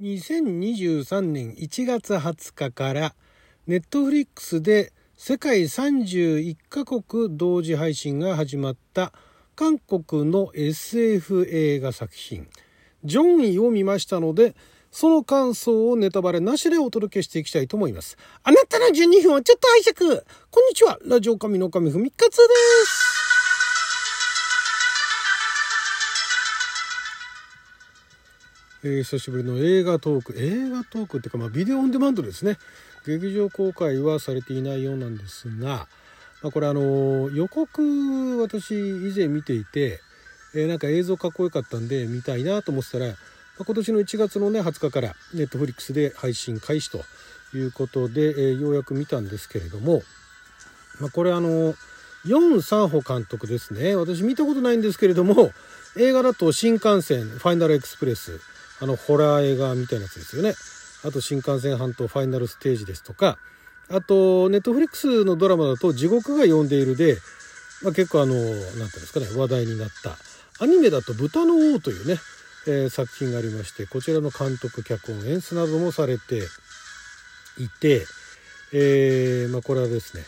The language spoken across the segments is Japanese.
2023年1月20日からネットフリックスで世界31カ国同時配信が始まった韓国の SF 映画作品「ジョンイ」を見ましたのでその感想をネタバレなしでお届けしていきたいと思います。あなたの12分をちょっと拝借。こんにちは。ラジオ神の神ふみかつです。えー、久しぶりの映画トーク。映画トークっていうか、まあ、ビデオオンデマンドですね。劇場公開はされていないようなんですが、まあ、これあの予告私以前見ていて、えー、なんか映像かっこよかったんで見たいなと思ってたら、まあ、今年の1月のね20日からネットフリックスで配信開始ということで、えー、ようやく見たんですけれども、まあ、これあのヨン・サンホ監督ですね。私見たことないんですけれども映画だと新幹線ファイナルエクスプレスあのホラー映画みたいなやつですよね。あと新幹線半島ファイナルステージですとか、あとネットフリックスのドラマだと地獄が呼んでいるで、まあ、結構あの、なんていうんですかね、話題になった。アニメだと豚の王というね、えー、作品がありまして、こちらの監督、脚本、演出などもされていて、えー、まあ、これはですね、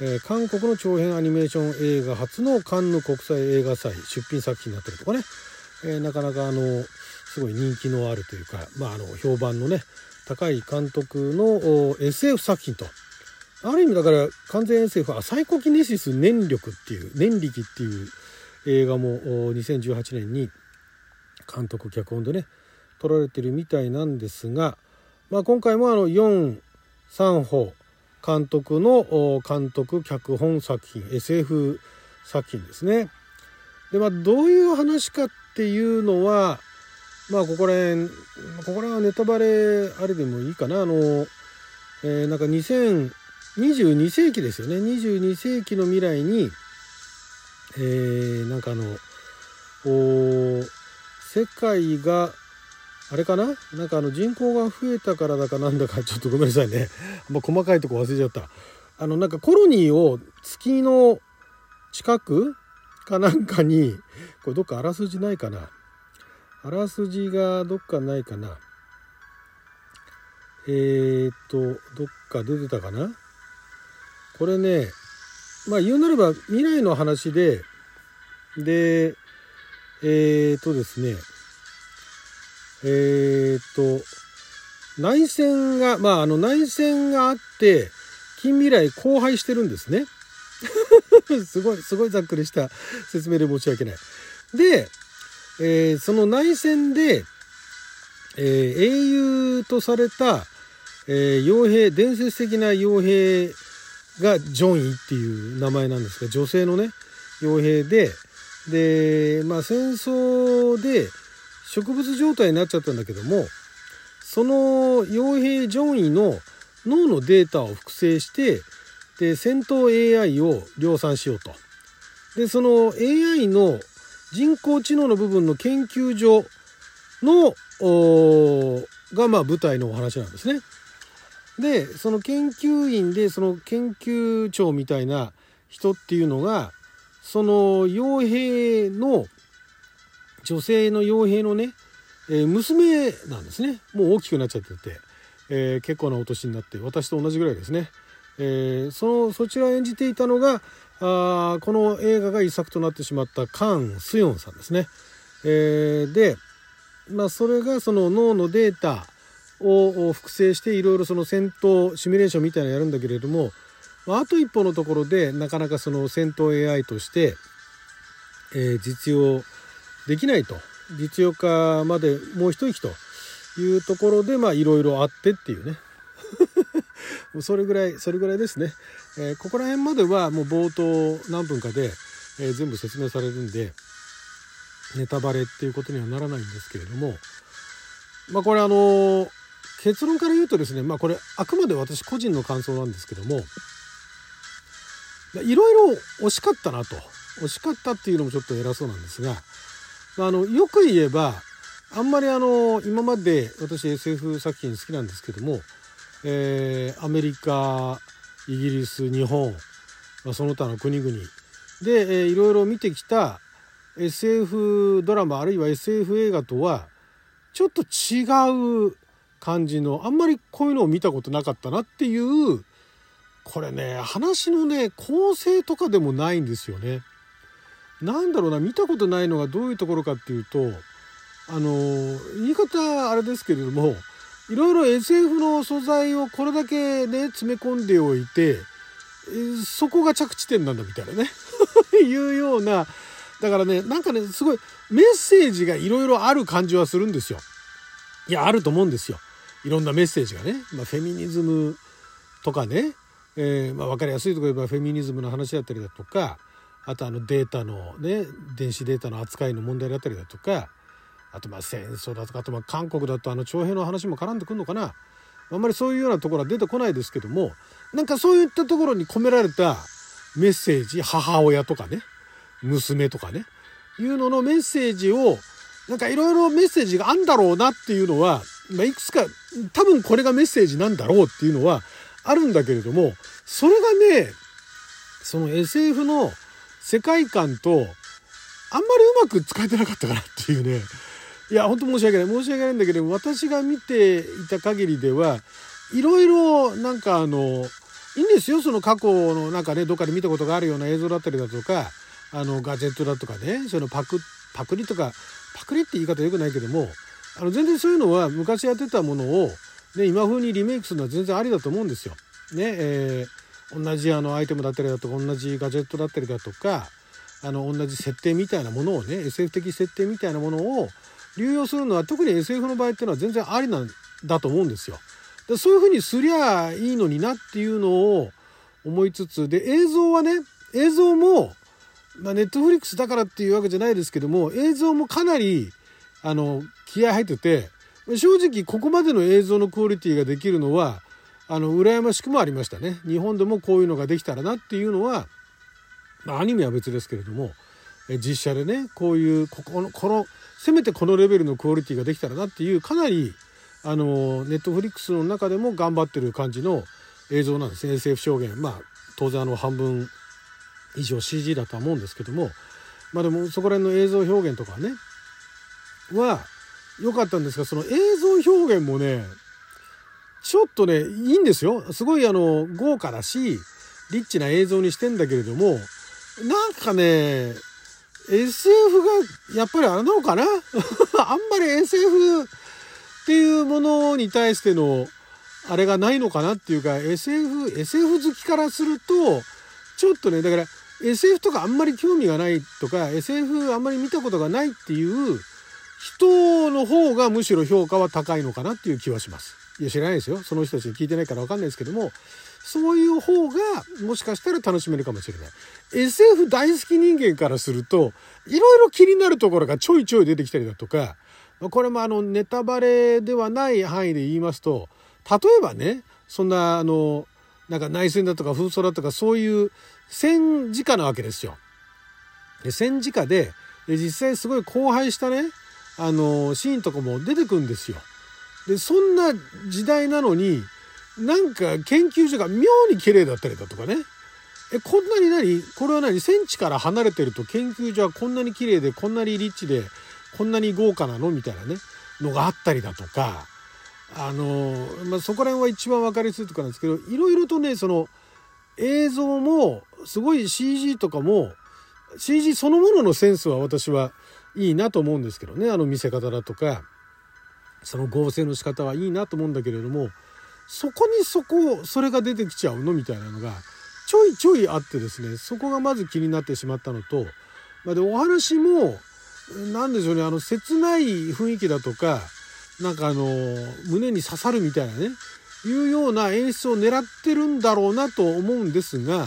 えー、韓国の長編アニメーション映画初のカンヌ国際映画祭出品作品になってるとかね、えなかなかあの、すごい人気のあるというか、まあ、あの評判のね高い監督の SF 作品とある意味だから完全 SF はサイコキネシス念力っていう念力っていう映画も2018年に監督脚本でね撮られてるみたいなんですが、まあ、今回もあの4三歩監督の監督脚本作品 SF 作品ですね。でまあどういう話かっていうのはまあここら辺ここら辺はネタバレあれでもいいかなあの、えー、なんか2022世紀ですよね22世紀の未来にえー、なんかあの世界があれかな？なんかあの人口が増えたからだかなんだかちょっとごめんなさいね。まあ、細かいとこ忘れちゃった。あのなんかコロニーを月の近くかなんかにこれどっかあらすじないかな？あらすじがどっかないかな。えー、っとどっか出てたかな。これねまあ言うなれば未来の話ででえー、っとですねえー、っと内戦がまああの内戦があって近未来荒廃してるんですね。すごいすごいざっくりした説明で申し訳ない。でえー、その内戦で、えー、英雄とされた、えー、傭兵伝説的な傭兵がジョンイっていう名前なんですが女性のね傭兵ででまあ戦争で植物状態になっちゃったんだけどもその傭兵ジョンイの脳のデータを複製してで戦闘 AI を量産しようと。でその AI の人工知能の部分の研究所のがまあ舞台のお話なんですね。でその研究員でその研究長みたいな人っていうのがその傭兵の女性の傭兵のね、えー、娘なんですねもう大きくなっちゃってて、えー、結構なお年になって私と同じぐらいですね、えー、そのそちらを演じていたのがあこの映画が遺作となってしまったカン・スヨンさんですね。えー、で、まあ、それがその脳のデータを複製していろいろその戦闘シミュレーションみたいなのやるんだけれども、まあ、あと一歩のところでなかなかその戦闘 AI として、えー、実用できないと実用化までもう一息というところでいろいろあってっていうねそれぐらいそれぐらいですね、えー、ここら辺まではもう冒頭何分かで、えー、全部説明されるんでネタバレっていうことにはならないんですけれどもまあこれあの結論から言うとですねまあこれあくまで私個人の感想なんですけどもいろいろ惜しかったなと惜しかったっていうのもちょっと偉そうなんですが、ま、あのよく言えばあんまりあの今まで私 SF 作品好きなんですけどもえー、アメリカイギリス日本、その他の国々で、えー、いろいろ見てきた SF ドラマあるいは SF 映画とはちょっと違う感じのあんまりこういうのを見たことなかったなっていうこれね話のね構成とかでもないんですよね。なんだろうな見たことないのがどういうところかっていうとあの言い方あれですけれどもいろいろ SF の素材をこれだけね詰め込んでおいてそこが着地点なんだみたいなね いうようなだからねなんかねすごいメッセージがいろいろある感じはするんですよ。いやあると思うんですよ。いろんなメッセージがね、まあ、フェミニズムとかね、えー、まあ、分かりやすいところ言えばフェミニズムの話だったりだとかあとあのデータのね電子データの扱いの問題だったりだとかあとまあ戦争だとかあとまあ韓国だとあの徴兵の話も絡んでくるのかな。あんまりそういうようなところは出てこないですけどもなんかそういったところに込められたメッセージ母親とかね娘とかねいうののメッセージをなんかいろいろメッセージがあんだろうなっていうのは、まあ、いくつか多分これがメッセージなんだろうっていうのはあるんだけれどもそれがねその SF の世界観とあんまりうまく使えてなかったかなっていうね。いや本当申し訳ない申し訳ないんだけど私が見ていた限りではいろいろなんかあのいいんですよその過去のなんかねどっかで見たことがあるような映像だったりだとかあのガジェットだとかねそのパクパクリとかパクリって言い方よくないけどもあの全然そういうのは昔やってたものを、ね、今風にリメイクするのは全然ありだと思うんですよ。ねえー、同じあのアイテムだったりだとか同じガジェットだったりだとかあの同じ設定みたいなものをね SF 的設定みたいなものを流用するのは特に SF の場合っていうのは全然ありなんだと思うんですよ。でそういうふうにすりゃいいのになっていうのを思いつつで映像はね映像もまあ、ネットフリックスだからっていうわけじゃないですけども映像もかなりあの気合入ってて正直ここまでの映像のクオリティができるのはあの羨ましくもありましたね日本でもこういうのができたらなっていうのは、まあ、アニメは別ですけれども実写でねこういうここのこのせめてこのレベルのクオリティができたらなっていうかなりあのネットフリックスの中でも頑張ってる感じの映像なんです。ね SF 証言。まあ当然あの半分以上 CG だとは思うんですけども。まあでもそこら辺の映像表現とかね。は良かったんですがその映像表現もねちょっとねいいんですよ。すごいあの豪華だしリッチな映像にしてんだけれどもなんかね SF がやっぱりあれなのかな？あんまり SF っていうものに対してのあれがないのかなっていうか SF, SF 好きからするとちょっとねだから SF とかあんまり興味がないとか SF あんまり見たことがないっていう人の方がむしろ評価は高いのかなっていう気はします。いや知らないですよその人たちに聞いてないから分かんないですけどもそういう方がもしかしたら楽しめるかもしれない。SF 大好き人間からするといろいろ気になるところがちょいちょい出てきたりだとかこれもあのネタバレではない範囲で言いますと例えばねそんなあのなんか内戦だとか紛争だとかそういう戦時下なわけですよ。で戦時下でで実際すごい荒廃したねあのシーンとかも出てくんですよ。でそんな時代なのになんか研究所が妙に綺麗だったりだとかね。えこんなに何？これは何？戦地から離れてると研究所はこんなに綺麗でこんなにリッチでこんなに豪華なの？みたいなね。のがあったりだとか。あの、まあ、そこら辺は一番分かりやすいとこなんですけどいろいろとねその映像もすごい CG とかも CG そのもののセンスは私はいいなと思うんですけどね。あの見せ方だとか。その合成の仕方はいいなと思うんだけれどもそこにそこそれが出てきちゃうの？みたいなのがちょいちょいあってですねそこがまず気になってしまったのと、まあ、でお話も何でしょうねあの切ない雰囲気だとかなんかあの胸に刺さるみたいなねいうような演出を狙ってるんだろうなと思うんですが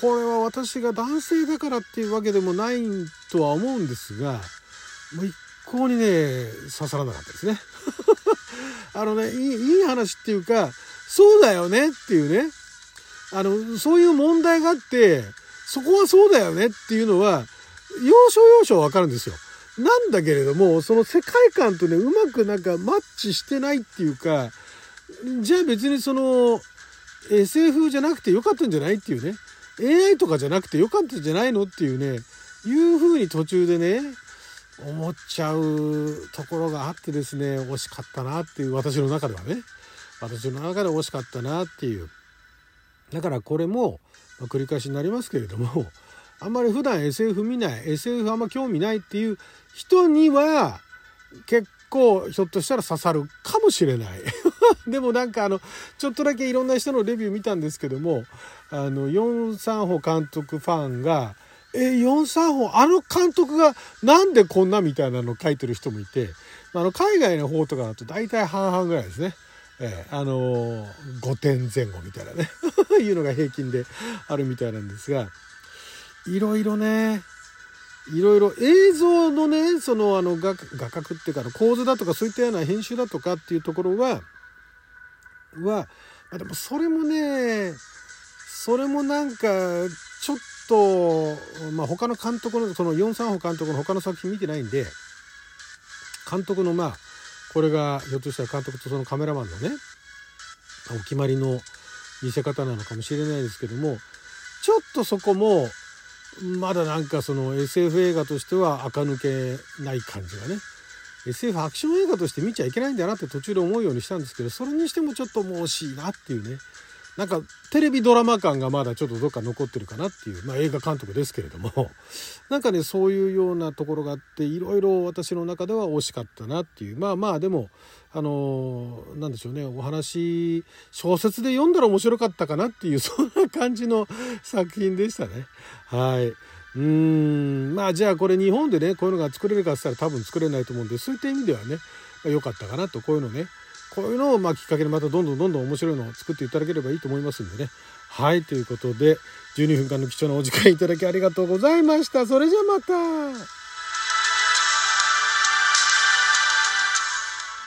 これは私が男性だからっていうわけでもないとは思うんですが一向にね刺さらなかったですね。あのねいいいい話っていうかそうだよねっていうね。あのそういう問題があってそこはそうだよねっていうのは要所要所わかるんですよ。なんだけれどもその世界観とねうまくなんかマッチしてないっていうかじゃあ別にその SF じゃなくてよかったんじゃないっていうね。AI とかじゃなくてよかったんじゃないのっていうね。いう風に途中でね思っちゃうところがあってですね惜しかったなっていう私の中ではね。私の中で惜しかったなっていう。だからこれも、まあ、繰り返しになりますけれどもあんまり普段 SF 見ない SF あんま興味ないっていう人には結構ひょっとしたら刺さるかもしれない。でもなんかあのちょっとだけいろんな人のレビュー見たんですけどもあのヨン・サンホ監督ファンが「えヨン・サンホあの監督がなんでこんな?」みたいなの書いてる人もいてあの海外の方とかだと大体半々ぐらいですね。えー、あのー、5点前後みたいなね いうのが平均であるみたいなんですがいろいろねいろいろ映像のねそのあの画画角っていうか構図だとかそういったような編集だとかっていうところははでもそれもねそれもなんかちょっと、まあ、他の監督のそのヨン・サンホ監督の他の作品見てないんで監督のまあこれがひょっとしたら監督とそのカメラマンのねお決まりの見せ方なのかもしれないですけどもちょっとそこもまだなんかその SF 映画としては垢抜けない感じがね SF アクション映画として見ちゃいけないんだなって途中で思うようにしたんですけどそれにしてもちょっともう惜しいなっていうねなんかテレビドラマ感がまだちょっとどっか残ってるかなっていう、まあ、映画監督ですけれども。なんかねそういうようなところがあっていろいろ私の中では惜しかったなっていう。まあまあでもあのなんでしょうね。お話小説で読んだら面白かったかなっていう そんな感じの作品でしたね。はい。うん、まあじゃあこれ日本でね、こういうのが作れるかって言ったら多分作れないと思うんで、そういった意味ではね、まあ、良かったかなと、こういうのね、こういうのをまあきっかけにまたどんどんどんどん面白いのを作っていただければいいと思いますんでね。はい、ということで、12分間の貴重なお時間いただきありがとうございました。それじゃまた。